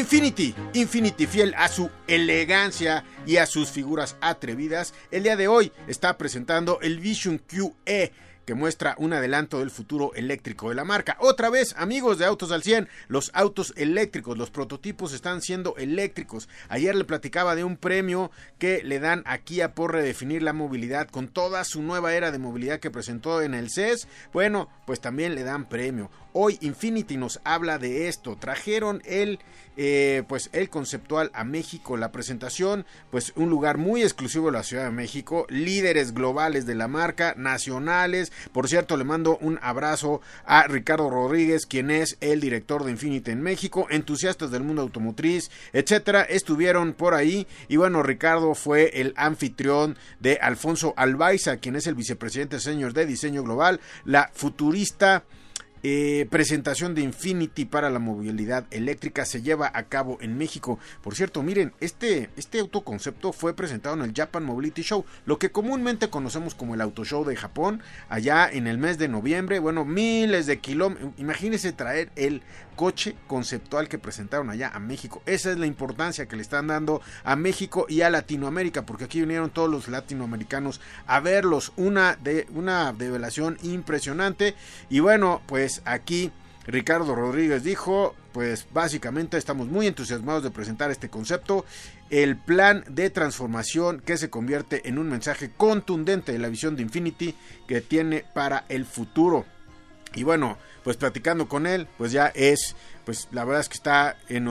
Infinity, Infinity fiel a su elegancia y a sus figuras atrevidas, el día de hoy está presentando el Vision QE que muestra un adelanto del futuro eléctrico de la marca. Otra vez, amigos de Autos al 100, los autos eléctricos, los prototipos están siendo eléctricos. Ayer le platicaba de un premio que le dan a por redefinir la movilidad con toda su nueva era de movilidad que presentó en el CES. Bueno, pues también le dan premio. Hoy Infinity nos habla de esto. Trajeron el, eh, pues el conceptual a México. La presentación, pues un lugar muy exclusivo de la Ciudad de México. Líderes globales de la marca, nacionales. Por cierto, le mando un abrazo a Ricardo Rodríguez, quien es el director de Infinity en México. Entusiastas del mundo automotriz, etcétera, estuvieron por ahí. Y bueno, Ricardo fue el anfitrión de Alfonso Albaiza, quien es el vicepresidente señor de diseño global, la futurista eh, presentación de Infinity para la movilidad eléctrica se lleva a cabo en México. Por cierto, miren, este, este autoconcepto fue presentado en el Japan Mobility Show, lo que comúnmente conocemos como el Auto Show de Japón, allá en el mes de noviembre. Bueno, miles de kilómetros. Imagínense traer el coche conceptual que presentaron allá a México. Esa es la importancia que le están dando a México y a Latinoamérica, porque aquí vinieron todos los latinoamericanos a verlos. Una, de, una develación impresionante. Y bueno, pues aquí Ricardo Rodríguez dijo, pues básicamente estamos muy entusiasmados de presentar este concepto, el plan de transformación que se convierte en un mensaje contundente de la visión de Infinity que tiene para el futuro. Y bueno, pues platicando con él, pues ya es, pues la verdad es que está en,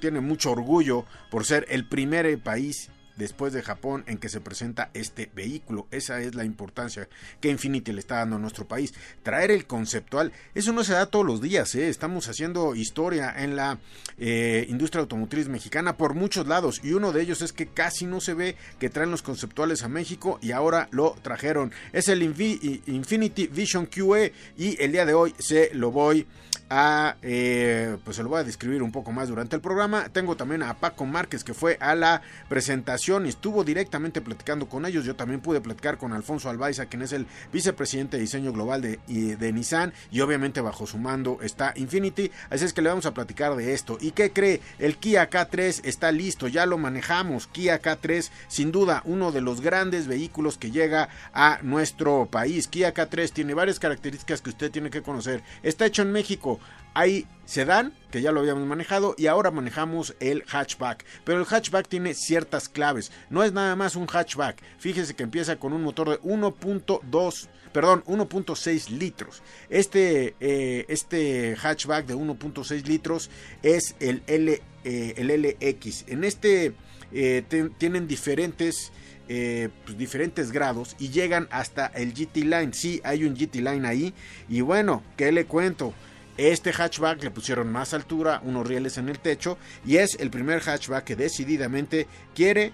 tiene mucho orgullo por ser el primer país después de Japón en que se presenta este vehículo. Esa es la importancia que Infinity le está dando a nuestro país. Traer el conceptual, eso no se da todos los días, ¿eh? estamos haciendo historia en la eh, industria automotriz mexicana por muchos lados y uno de ellos es que casi no se ve que traen los conceptuales a México y ahora lo trajeron. Es el Infinity Vision QE y el día de hoy se lo voy a, eh, pues se lo voy a describir un poco más durante el programa. Tengo también a Paco Márquez que fue a la presentación estuvo directamente platicando con ellos. Yo también pude platicar con Alfonso Albaiza, quien es el vicepresidente de diseño global de, de Nissan y obviamente bajo su mando está Infinity. Así es que le vamos a platicar de esto. ¿Y qué cree? El Kia K3 está listo, ya lo manejamos. Kia K3 sin duda uno de los grandes vehículos que llega a nuestro país. Kia K3 tiene varias características que usted tiene que conocer. Está hecho en México hay sedán, que ya lo habíamos manejado, y ahora manejamos el hatchback. Pero el hatchback tiene ciertas claves. No es nada más un hatchback. Fíjese que empieza con un motor de 1.2 perdón, 1.6 litros. Este, eh, este hatchback de 1.6 litros es el, L, eh, el LX. En este eh, tienen diferentes pues, diferentes grados y llegan hasta el GT Line. Sí, hay un GT Line ahí. Y bueno, ¿qué le cuento? Este hatchback le pusieron más altura, unos rieles en el techo y es el primer hatchback que decididamente quiere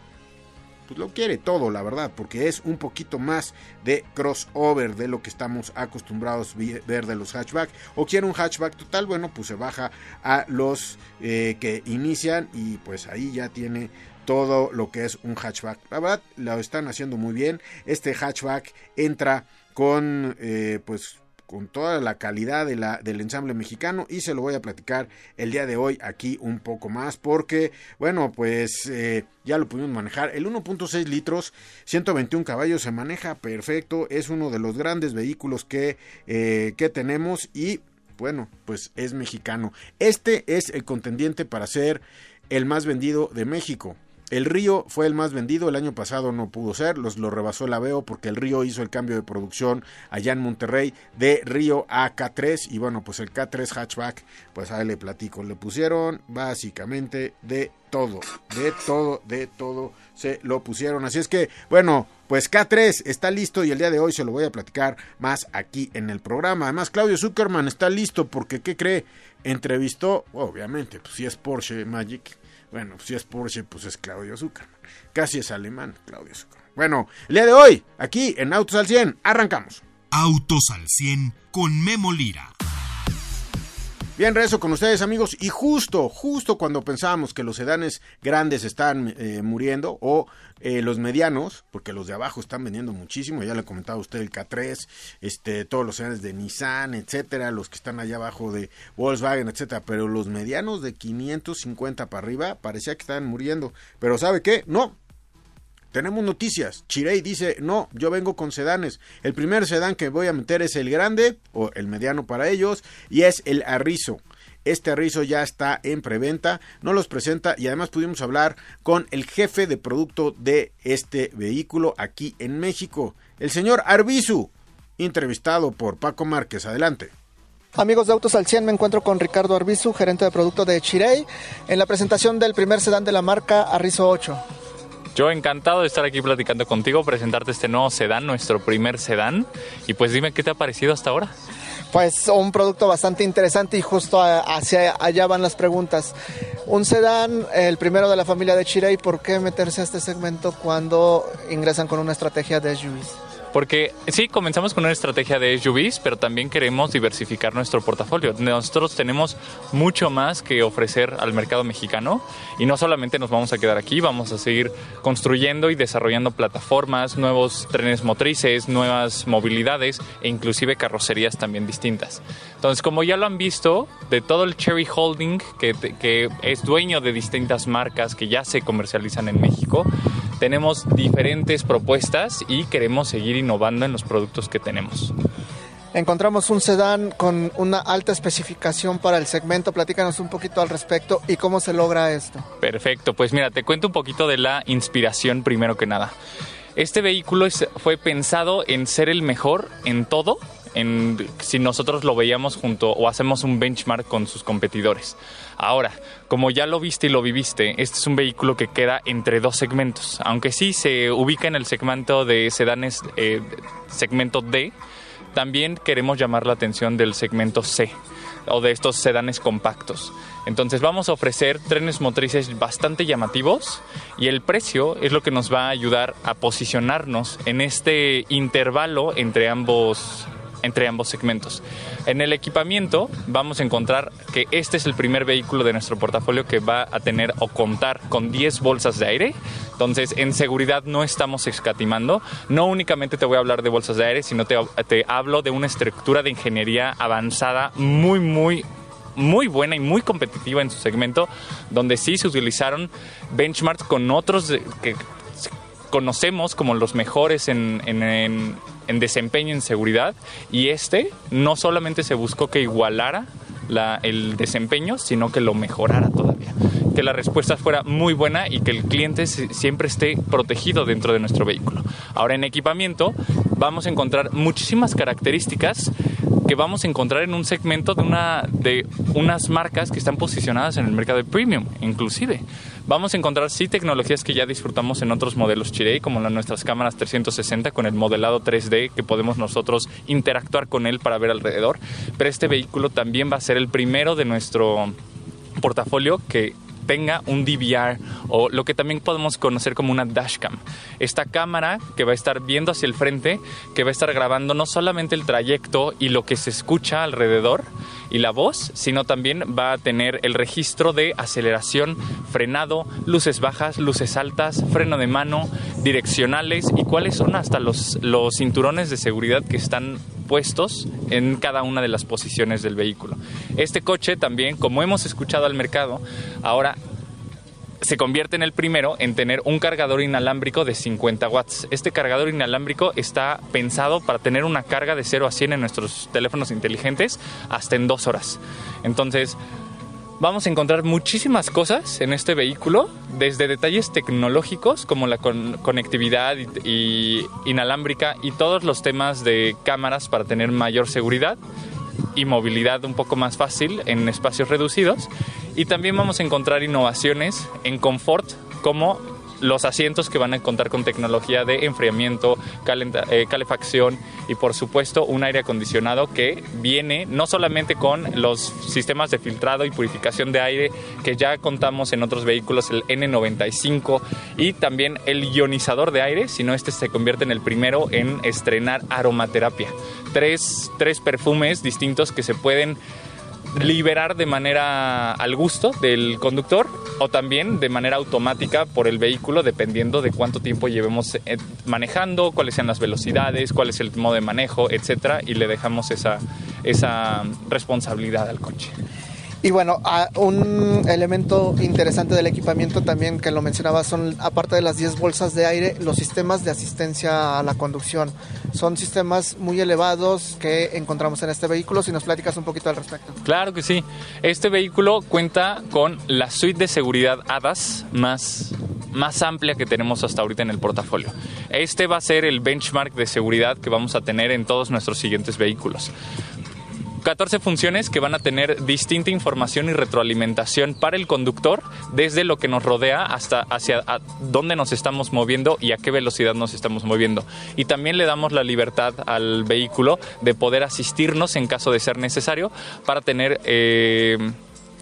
pues lo quiere todo, la verdad, porque es un poquito más de crossover de lo que estamos acostumbrados a ver de los hatchback. O quiere un hatchback total, bueno, pues se baja a los eh, que inician y pues ahí ya tiene todo lo que es un hatchback. La verdad, lo están haciendo muy bien. Este hatchback entra con eh, pues con toda la calidad de la, del ensamble mexicano y se lo voy a platicar el día de hoy aquí un poco más porque bueno pues eh, ya lo pudimos manejar. El 1.6 litros 121 caballos se maneja perfecto es uno de los grandes vehículos que, eh, que tenemos y bueno pues es mexicano. Este es el contendiente para ser el más vendido de México el Río fue el más vendido, el año pasado no pudo ser, los lo rebasó el Aveo porque el Río hizo el cambio de producción allá en Monterrey de Río a K3 y bueno, pues el K3 hatchback, pues ahí le platico, le pusieron básicamente de todo, de todo, de todo se lo pusieron, así es que bueno, Pues K3 está listo y el día de hoy se lo voy a platicar más aquí en el programa. Además, Claudio Zuckerman está listo porque, ¿qué cree? Entrevistó, obviamente, pues si es Porsche Magic, bueno, si es Porsche, pues es Claudio Zuckerman. Casi es alemán, Claudio Zuckerman. Bueno, el día de hoy, aquí en Autos al 100, arrancamos. Autos al 100 con Memo Lira. Bien, rezo con ustedes amigos. Y justo, justo cuando pensábamos que los sedanes grandes están eh, muriendo o eh, los medianos, porque los de abajo están vendiendo muchísimo, ya le comentaba usted el K3, este, todos los sedanes de Nissan, etcétera, los que están allá abajo de Volkswagen, etcétera, pero los medianos de 550 para arriba parecía que estaban muriendo, pero ¿sabe qué? No, tenemos noticias. Chirey dice, no, yo vengo con sedanes. El primer sedán que voy a meter es el grande, o el mediano para ellos, y es el Arrizo. Este Arrizo ya está en preventa, no los presenta y además pudimos hablar con el jefe de producto de este vehículo aquí en México, el señor Arbizu, entrevistado por Paco Márquez. Adelante. Amigos de Autos al 100, me encuentro con Ricardo Arbizu, gerente de producto de Chirey, en la presentación del primer sedán de la marca Arrizo 8. Yo encantado de estar aquí platicando contigo, presentarte este nuevo sedán, nuestro primer sedán. Y pues dime qué te ha parecido hasta ahora. Pues un producto bastante interesante y justo hacia allá van las preguntas. Un sedán, el primero de la familia de Chirey, ¿por qué meterse a este segmento cuando ingresan con una estrategia de SUVs? Porque sí, comenzamos con una estrategia de SUVs, pero también queremos diversificar nuestro portafolio. Nosotros tenemos mucho más que ofrecer al mercado mexicano y no solamente nos vamos a quedar aquí, vamos a seguir construyendo y desarrollando plataformas, nuevos trenes motrices, nuevas movilidades e inclusive carrocerías también distintas. Entonces, como ya lo han visto, de todo el Cherry Holding, que, que es dueño de distintas marcas que ya se comercializan en México, tenemos diferentes propuestas y queremos seguir innovando en los productos que tenemos. Encontramos un sedán con una alta especificación para el segmento. Platícanos un poquito al respecto y cómo se logra esto. Perfecto, pues mira, te cuento un poquito de la inspiración primero que nada. Este vehículo fue pensado en ser el mejor en todo en, si nosotros lo veíamos junto o hacemos un benchmark con sus competidores. Ahora, como ya lo viste y lo viviste, este es un vehículo que queda entre dos segmentos. Aunque sí se ubica en el segmento de sedanes, eh, segmento D, también queremos llamar la atención del segmento C o de estos sedanes compactos. Entonces vamos a ofrecer trenes motrices bastante llamativos y el precio es lo que nos va a ayudar a posicionarnos en este intervalo entre ambos entre ambos segmentos. En el equipamiento vamos a encontrar que este es el primer vehículo de nuestro portafolio que va a tener o contar con 10 bolsas de aire. Entonces, en seguridad no estamos escatimando. No únicamente te voy a hablar de bolsas de aire, sino te, te hablo de una estructura de ingeniería avanzada muy, muy muy buena y muy competitiva en su segmento, donde sí se utilizaron benchmarks con otros que conocemos como los mejores en, en desempeño en seguridad y este no solamente se buscó que igualara el desempeño, sino que lo mejorara todavía. Que la respuesta fuera muy buena y que el cliente siempre esté protegido dentro de nuestro vehículo. Ahora en equipamiento vamos a encontrar muchísimas características que vamos a encontrar en un segmento de, de unas marcas que están posicionadas en el mercado de premium, inclusive. Vamos a encontrar sí tecnologías que ya disfrutamos en otros modelos Chirei, como nuestras cámaras 360 con el modelado 3D que podemos nosotros interactuar con él para ver alrededor, pero este vehículo también va a ser el primero de nuestro portafolio que tenga un DVR o lo que también podemos conocer como una dashcam. Esta cámara que va a estar viendo hacia el frente, que va a estar grabando no solamente el trayecto y lo que se escucha alrededor y la voz, sino también va a tener el registro de aceleración, frenado, luces bajas, luces altas, freno de mano, direccionales y cuáles son hasta los, los cinturones de seguridad que están puestos en cada una de las posiciones del vehículo. Este coche también, como hemos escuchado al mercado, ahora se convierte en el primero en tener un cargador inalámbrico de 50 watts. Este cargador inalámbrico está pensado para tener una carga de 0 a 100 en nuestros teléfonos inteligentes hasta en dos horas. Entonces, vamos a encontrar muchísimas cosas en este vehículo, desde detalles tecnológicos como la conectividad inalámbrica y todos los temas de cámaras para tener mayor seguridad y movilidad un poco más fácil en espacios reducidos. Y también vamos a encontrar innovaciones en confort como los asientos que van a contar con tecnología de enfriamiento, eh, calefacción y por supuesto un aire acondicionado que viene no solamente con los sistemas de filtrado y purificación de aire que ya contamos en otros vehículos, el N95 y también el ionizador de aire, sino este se convierte en el primero en estrenar aromaterapia. Tres, tres perfumes distintos que se pueden liberar de manera al gusto del conductor o también de manera automática por el vehículo dependiendo de cuánto tiempo llevemos eh, manejando, cuáles sean las velocidades, cuál es el modo de manejo, etcétera y le dejamos esa, esa responsabilidad al coche. Y bueno, un elemento interesante del equipamiento también que lo mencionaba son, aparte de las 10 bolsas de aire, los sistemas de asistencia a la conducción. Son sistemas muy elevados que encontramos en este vehículo. Si nos platicas un poquito al respecto. Claro que sí. Este vehículo cuenta con la suite de seguridad ADAS más, más amplia que tenemos hasta ahorita en el portafolio. Este va a ser el benchmark de seguridad que vamos a tener en todos nuestros siguientes vehículos. 14 funciones que van a tener distinta información y retroalimentación para el conductor desde lo que nos rodea hasta hacia dónde nos estamos moviendo y a qué velocidad nos estamos moviendo. Y también le damos la libertad al vehículo de poder asistirnos en caso de ser necesario para tener... Eh,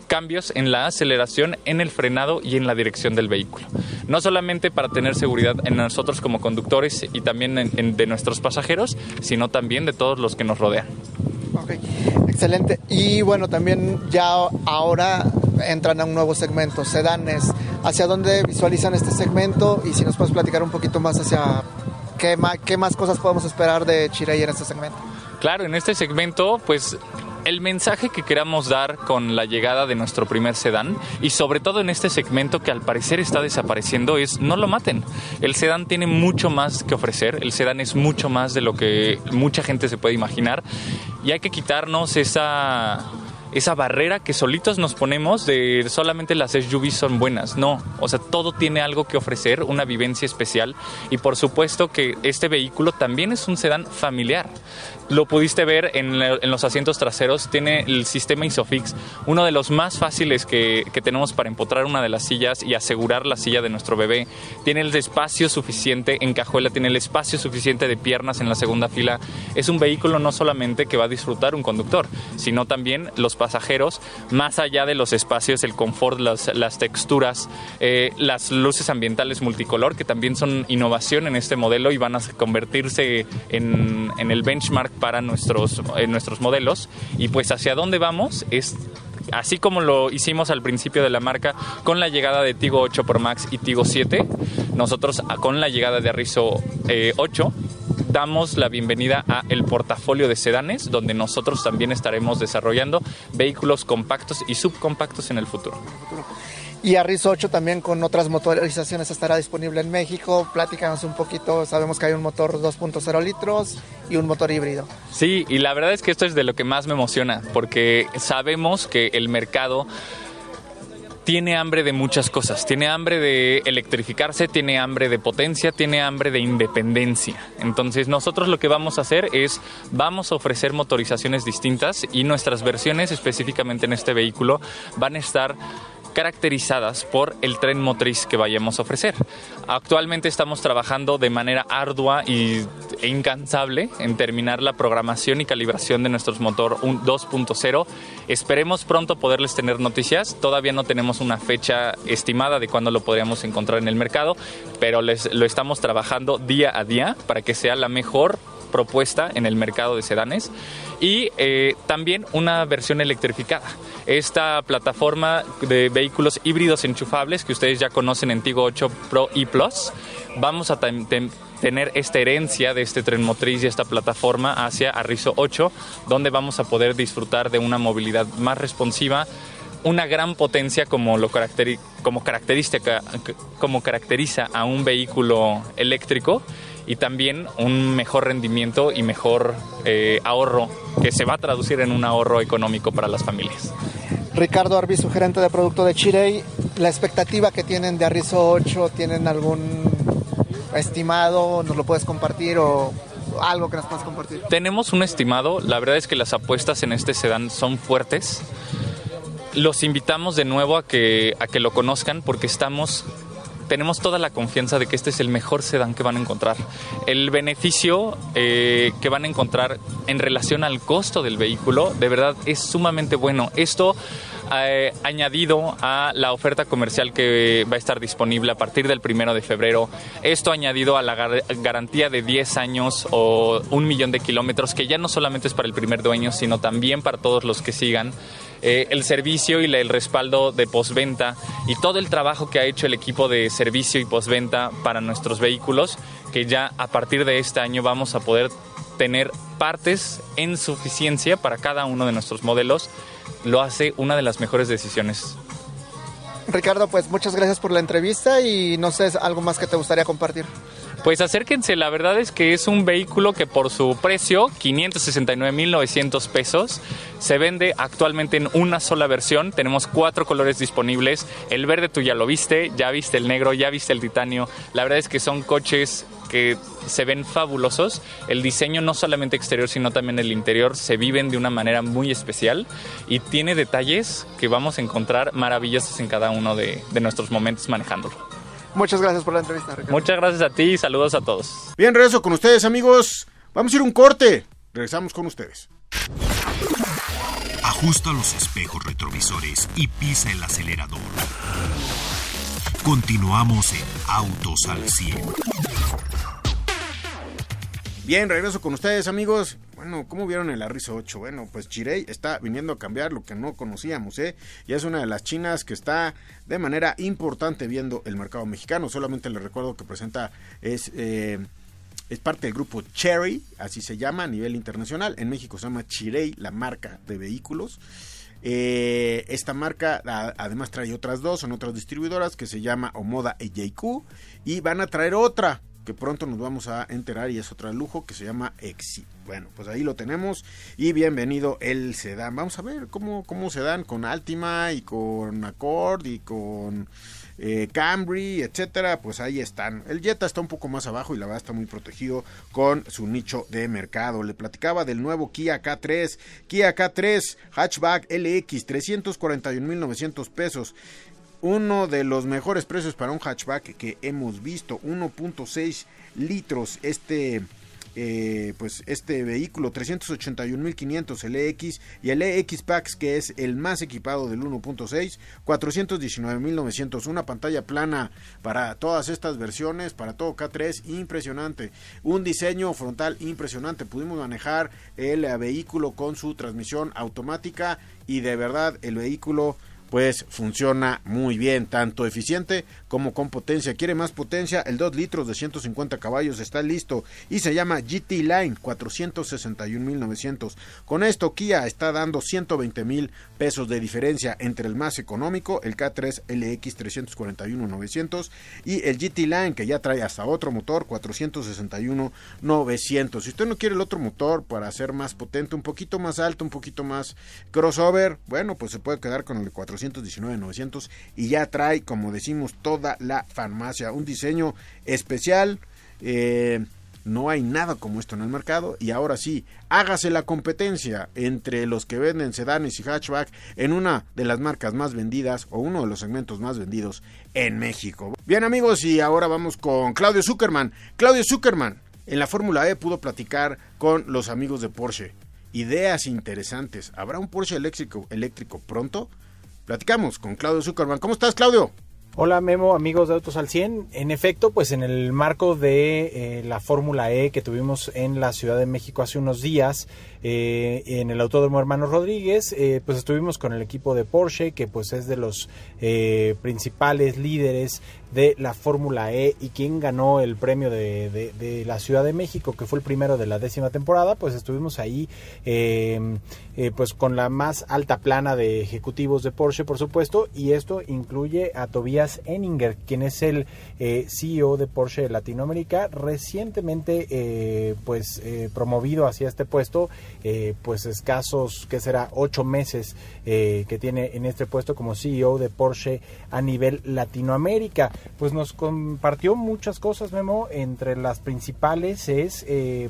cambios en la aceleración, en el frenado y en la dirección del vehículo. No solamente para tener seguridad en nosotros como conductores y también de nuestros pasajeros, sino también de todos los que nos rodean. Ok, excelente. Y bueno, también ya ahora entran a un nuevo segmento, sedanes. ¿Hacia dónde visualizan este segmento? Y si nos puedes platicar un poquito más hacia qué más, qué más cosas podemos esperar de Chirey en este segmento. Claro, en este segmento, pues el mensaje que queramos dar con la llegada de nuestro primer sedán y sobre todo en este segmento que al parecer está desapareciendo es no lo maten. El sedán tiene mucho más que ofrecer, el sedán es mucho más de lo que mucha gente se puede imaginar y hay que quitarnos esa esa barrera que solitos nos ponemos de solamente las SUVs son buenas. No, o sea, todo tiene algo que ofrecer, una vivencia especial y por supuesto que este vehículo también es un sedán familiar. Lo pudiste ver en, los asientos traseros, tiene el sistema Isofix, uno de los más fáciles que, que, tenemos para empotrar una de las sillas y asegurar la silla de nuestro bebé. Tiene el espacio suficiente en cajuela, tiene el espacio suficiente de piernas en la segunda fila. Es un vehículo no solamente que va a disfrutar un conductor, sino también los pasajeros, más allá de los espacios, el confort, las, texturas, eh, las luces ambientales multicolor, que también son innovación en este modelo y van a convertirse en, el benchmark para nuestros, nuestros modelos. Y pues hacia dónde vamos es así como lo hicimos al principio de la marca con la llegada de Tigo 8 Pro Max y Tigo 7, nosotros con la llegada de Arrizo 8 eh, damos la bienvenida a el portafolio de sedanes, donde nosotros también estaremos desarrollando vehículos compactos y subcompactos en el futuro. Y Arris 8 también con otras motorizaciones estará disponible en México. Pláticanos un poquito, sabemos que hay un motor 2.0 litros y un motor híbrido. Sí, y la verdad es que esto es de lo que más me emociona, porque sabemos que el mercado tiene hambre de muchas cosas. Tiene hambre de electrificarse, tiene hambre de potencia, tiene hambre de independencia. Entonces nosotros lo que vamos a hacer es, vamos a ofrecer motorizaciones distintas y nuestras versiones específicamente en este vehículo van a estar caracterizadas por el tren motriz que vayamos a ofrecer. Actualmente estamos trabajando de manera ardua y, e incansable en terminar la programación y calibración de nuestros motor 2.0. Esperemos pronto poderles tener noticias. Todavía no tenemos una fecha estimada de cuándo lo podríamos encontrar en el mercado, pero les, lo estamos trabajando día a día para que sea la mejor propuesta en el mercado de sedanes y eh, también una versión electrificada. Esta plataforma de vehículos híbridos enchufables que ustedes ya conocen en Tigo 8 Pro y Plus, vamos a tener esta herencia de este tren motriz y esta plataforma hacia Arrizo 8, donde vamos a poder disfrutar de una movilidad más responsiva, una gran potencia como lo como característica como caracteriza a un vehículo eléctrico y también un mejor rendimiento y mejor eh, ahorro que se va a traducir en un ahorro económico para las familias. Ricardo Arbizu, gerente de producto de Chirey, la expectativa que tienen de Arrizo 8, ¿tienen algún estimado? ¿Nos lo puedes compartir o algo que nos puedas compartir? Tenemos un estimado, la verdad es que las apuestas en este sedán son fuertes. Los invitamos de nuevo a que, a que lo conozcan porque estamos tenemos toda la confianza de que este es el mejor sedán que van a encontrar. El beneficio eh, que van a encontrar en relación al costo del vehículo, de verdad, es sumamente bueno. Esto eh, añadido a la oferta comercial que va a estar disponible a partir del primero de febrero. Esto añadido a la garantía de 10 años o un millón de kilómetros, que ya no solamente es para el primer dueño, sino también para todos los que sigan. Eh, el servicio y el respaldo de postventa y todo el trabajo que ha hecho el equipo de servicio y postventa para nuestros vehículos, que ya a partir de este año vamos a poder tener partes en suficiencia para cada uno de nuestros modelos, lo hace una de las mejores decisiones. Ricardo, pues muchas gracias por la entrevista y no sé, algo más que te gustaría compartir. Pues acérquense, la verdad es que es un vehículo que por su precio, 569.900 pesos, se vende actualmente en una sola versión. Tenemos cuatro colores disponibles. El verde tú ya lo viste, ya viste el negro, ya viste el titanio. La verdad es que son coches que se ven fabulosos. El diseño no solamente exterior, sino también el interior se viven de una manera muy especial y tiene detalles que vamos a encontrar maravillosos en cada uno de, de nuestros momentos manejándolo. Muchas gracias por la entrevista, Ricardo. Muchas gracias a ti y saludos a todos. Bien, regreso con ustedes, amigos. Vamos a ir un corte. Regresamos con ustedes. Ajusta los espejos retrovisores y pisa el acelerador. Continuamos en Autos al 100. Bien, regreso con ustedes, amigos. Bueno, ¿cómo vieron el Arrizo 8? Bueno, pues Chirei está viniendo a cambiar lo que no conocíamos, ¿eh? Y es una de las chinas que está de manera importante viendo el mercado mexicano. Solamente les recuerdo que presenta, es, eh, es parte del grupo Cherry, así se llama a nivel internacional. En México se llama Chirei, la marca de vehículos. Eh, esta marca además trae otras dos, son otras distribuidoras que se llama Omoda e JQ y van a traer otra que pronto nos vamos a enterar y es otro lujo que se llama Exit. Bueno, pues ahí lo tenemos y bienvenido el sedán. Vamos a ver cómo, cómo se dan con Altima y con Accord y con eh, Camry, etcétera, pues ahí están. El Jetta está un poco más abajo y la verdad está muy protegido con su nicho de mercado. Le platicaba del nuevo Kia K3, Kia K3 Hatchback LX, 341.900 pesos uno de los mejores precios para un hatchback que hemos visto 1.6 litros este eh, pues este vehículo 381.500 el EX y el EX Pax que es el más equipado del 1.6 419.900 una pantalla plana para todas estas versiones para todo K3 impresionante. Un diseño frontal impresionante pudimos manejar el vehículo con su transmisión automática y de verdad el vehículo pues funciona muy bien, tanto eficiente como con potencia. ¿Quiere más potencia? El 2 litros de 150 caballos está listo y se llama GT Line 461.900. Con esto Kia está dando 120 mil pesos de diferencia entre el más económico, el K3 LX 341.900 y el GT Line que ya trae hasta otro motor 461.900. Si usted no quiere el otro motor para ser más potente, un poquito más alto, un poquito más crossover, bueno, pues se puede quedar con el 4 900 y ya trae, como decimos, toda la farmacia. Un diseño especial. Eh, no hay nada como esto en el mercado y ahora sí, hágase la competencia entre los que venden sedanes y hatchback en una de las marcas más vendidas o uno de los segmentos más vendidos en México. Bien amigos, y ahora vamos con Claudio Zuckerman. Claudio Zuckerman en la Fórmula E pudo platicar con los amigos de Porsche. Ideas interesantes. ¿Habrá un Porsche eléctrico, eléctrico pronto? Platicamos con Claudio Zuckerman. ¿Cómo estás, Claudio? Hola Memo, amigos de Autos al 100. En efecto, pues en el marco de eh, la Fórmula E que tuvimos en la Ciudad de México hace unos días, eh, en el Autódromo Hermanos Rodríguez, eh, pues estuvimos con el equipo de Porsche, que pues es de los principales líderes de la Fórmula E y quien ganó el premio de, la Ciudad de México, que fue el primero de la décima temporada, pues estuvimos ahí pues con la más alta plana de ejecutivos de Porsche, por supuesto, y esto incluye a Tobias Enninger, quien es el CEO de Porsche Latinoamérica, recientemente pues promovido hacia este puesto eh, pues escasos, que será? Ocho meses eh, que tiene en este puesto como CEO de Porsche a nivel Latinoamérica. Pues nos compartió muchas cosas, Memo, entre las principales es,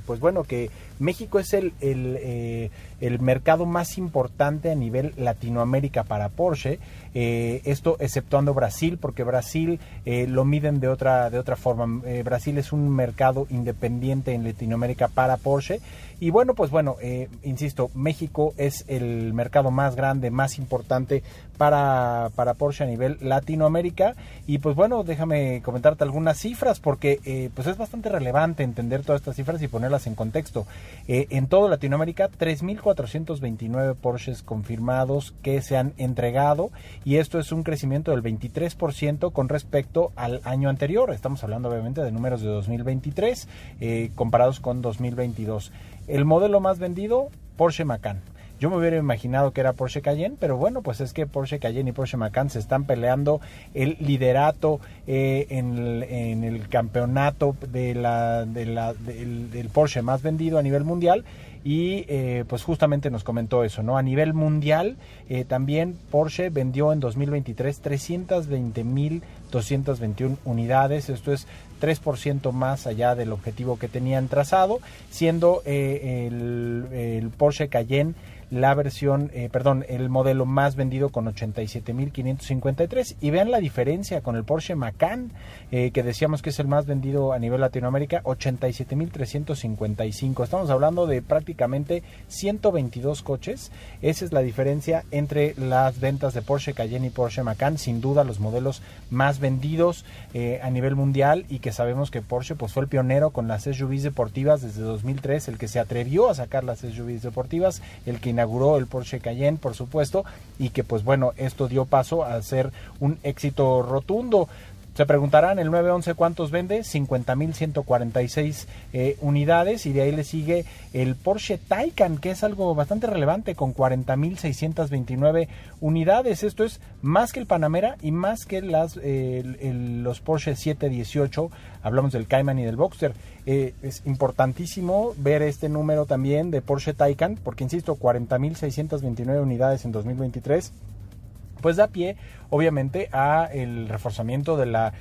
pues bueno, que México es el, el, el mercado más importante a nivel Latinoamérica para Porsche eh, esto exceptuando Brasil, porque Brasil eh, lo miden de otra, de otra forma. Eh, Brasil es un mercado independiente en Latinoamérica para Porsche. Y bueno, pues bueno, insisto, México es el mercado más grande, más importante para, para Porsche a nivel Latinoamérica. Y pues bueno, déjame comentarte algunas cifras, porque pues es bastante relevante entender todas estas cifras y ponerlas en contexto. en toda Latinoamérica, 3.429 Porsches confirmados que se han entregado y esto es un crecimiento del 23% con respecto al año anterior. Estamos hablando obviamente de números de 2023 eh, comparados con 2022. El modelo más vendido, Porsche Macan. Yo me hubiera imaginado que era Porsche Cayenne, pero bueno, pues es que Porsche Cayenne y Porsche Macan se están peleando el liderato eh, en, el, campeonato de la, del Porsche más vendido a nivel mundial y eh, pues justamente nos comentó eso, ¿no? A nivel mundial eh, también Porsche vendió en 2023 320.221 unidades, esto es 3% más allá del objetivo que tenían trazado, siendo eh, el, Porsche Cayenne la versión, eh, perdón, el modelo más vendido con 87.553 y vean la diferencia con el Porsche Macan, que decíamos que es el más vendido a nivel Latinoamérica, 87.355. Estamos hablando de prácticamente 122 coches. Esa es la diferencia entre las ventas de Porsche Cayenne y Porsche Macan, sin duda los modelos más vendidos eh, a nivel mundial y que sabemos que Porsche pues fue el pionero con las SUVs deportivas desde 2003, el que se atrevió a sacar las SUVs deportivas, el que inauguró el Porsche Cayenne, por supuesto, y que pues bueno, esto dio paso a ser un éxito rotundo. Se preguntarán, el 911 cuántos vende? 50.146 eh, unidades y de ahí le sigue el Porsche Taycan, que es algo bastante relevante con 40.629 unidades. Esto es más que el Panamera y más que las, los Porsche 718. Hablamos del Cayman y del Boxster. Eh, es importantísimo ver este número también de Porsche Taycan, porque insisto, 40.629 unidades en 2023 pues da pie obviamente a el reforzamiento de la,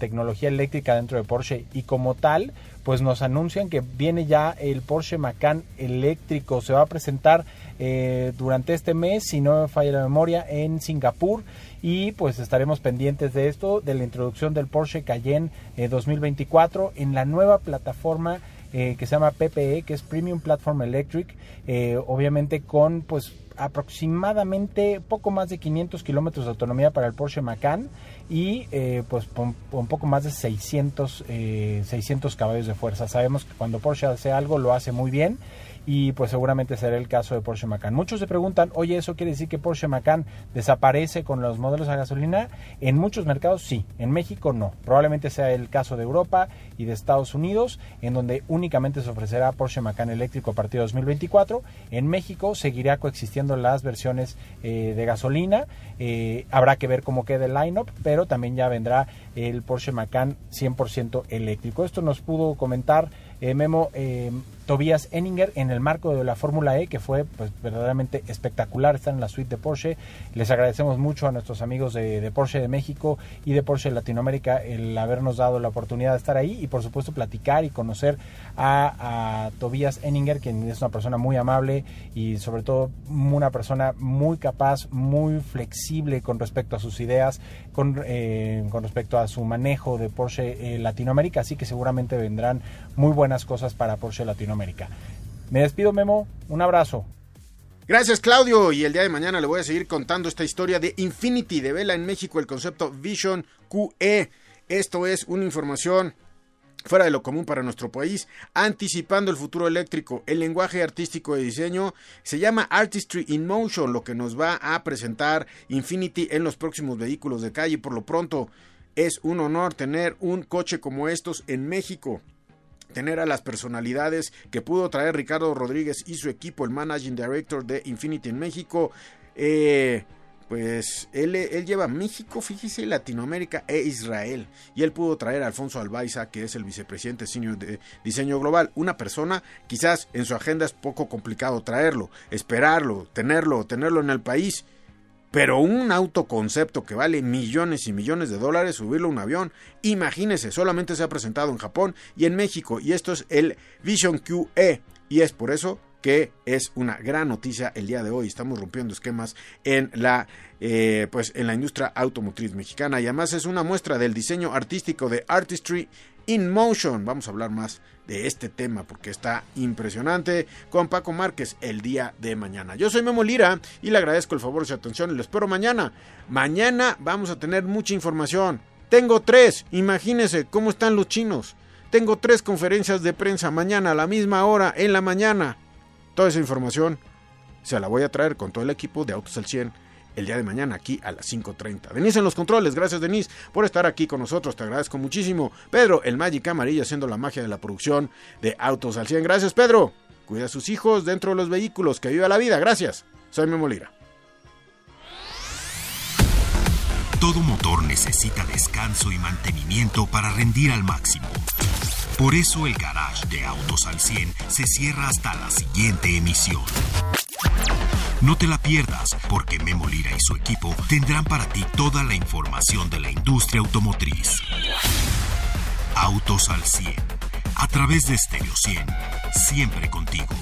tecnología eléctrica dentro de Porsche. Y como tal pues nos anuncian que viene ya el Porsche Macan eléctrico. Se va a presentar eh, durante este mes si no me falla la memoria en Singapur. Y pues estaremos pendientes de esto de la introducción del Porsche Cayenne 2024 eh, en la nueva plataforma eh, que se llama PPE que es Premium Platform Electric obviamente con pues aproximadamente poco más de 500 kilómetros de autonomía para el Porsche Macan y eh, pues un poco más de 600, 600 eh, caballos de fuerza. Sabemos que cuando Porsche hace algo lo hace muy bien y pues seguramente será el caso de Porsche Macan. Muchos se preguntan, oye, ¿eso quiere decir que Porsche Macan desaparece con los modelos a gasolina? En muchos mercados sí, en México no. Probablemente sea el caso de Europa y de Estados Unidos, en donde únicamente se ofrecerá Porsche Macan eléctrico a partir de 2024. En México seguirá coexistiendo las versiones eh, de gasolina. Eh, habrá que ver cómo queda el lineup, pero también ya vendrá el Porsche Macan 100% eléctrico. Esto nos pudo comentar eh, Memo Tobias Enninger en el marco de la Fórmula E, que fue pues, verdaderamente espectacular. Estar en la suite de Porsche. Les agradecemos mucho a nuestros amigos de, Porsche de México y de Porsche Latinoamérica el habernos dado la oportunidad de estar ahí y por supuesto platicar y conocer a, Tobias Enninger, quien es una persona muy amable y sobre todo una persona muy capaz, muy flexible con respecto a sus ideas, con, eh, con respecto a su manejo de Porsche eh, Latinoamérica, así que seguramente vendrán muy buenas cosas para Porsche Me despido, Memo. Un abrazo. Gracias Claudio y el día de mañana le voy a seguir contando esta historia de Infinity de Vela en México, el concepto Vision QE. Esto es una información fuera de lo común para nuestro país, anticipando el futuro eléctrico. El lenguaje artístico de diseño se llama Artistry in Motion, lo que nos va a presentar Infinity en los próximos vehículos de calle. Por lo pronto, es un honor tener un coche como estos en México tener a las personalidades que pudo traer Ricardo Rodríguez y su equipo, el Managing Director de Infinity en México. Eh, pues él, él, lleva México, fíjese, Latinoamérica e Israel. Y él pudo traer a Alfonso Albaiza, que es el vicepresidente senior de diseño global. Una persona, quizás en su agenda es poco complicado traerlo, esperarlo, tenerlo, tenerlo en el país. Pero un autoconcepto que vale millones y millones de dólares, subirlo a un avión, imagínese, solamente se ha presentado en Japón y en México. Y esto es el Vision QE. Y es por eso que es una gran noticia el día de hoy. Estamos rompiendo esquemas en la, eh, pues en la industria automotriz mexicana y además es una muestra del diseño artístico de Artistry in Motion. Vamos a hablar más de este tema porque está impresionante con Paco Márquez el día de mañana. Yo soy Memo Lira y le agradezco el favor de su atención y lo espero mañana. Mañana vamos a tener mucha información. Tengo tres, imagínense cómo están los chinos. Tengo tres conferencias de prensa mañana a la misma hora en la mañana. Toda esa información se la voy a traer con todo el equipo de Autos al 100 el día de mañana aquí a las 5.30. Denise en los controles, gracias Denise por estar aquí con nosotros, te agradezco muchísimo. Pedro, el Magic Amarillo haciendo la magia de la producción de Autos al 100. Gracias Pedro, cuida a sus hijos dentro de los vehículos, que viva la vida, gracias. Soy Memo Lira. Todo motor necesita descanso y mantenimiento para rendir al máximo. Por eso el garage de Autos al 100 se cierra hasta la siguiente emisión. No te la pierdas, porque Memo Lira y su equipo tendrán para ti toda la información de la industria automotriz. Autos al 100, a través de Stereo 100, siempre contigo.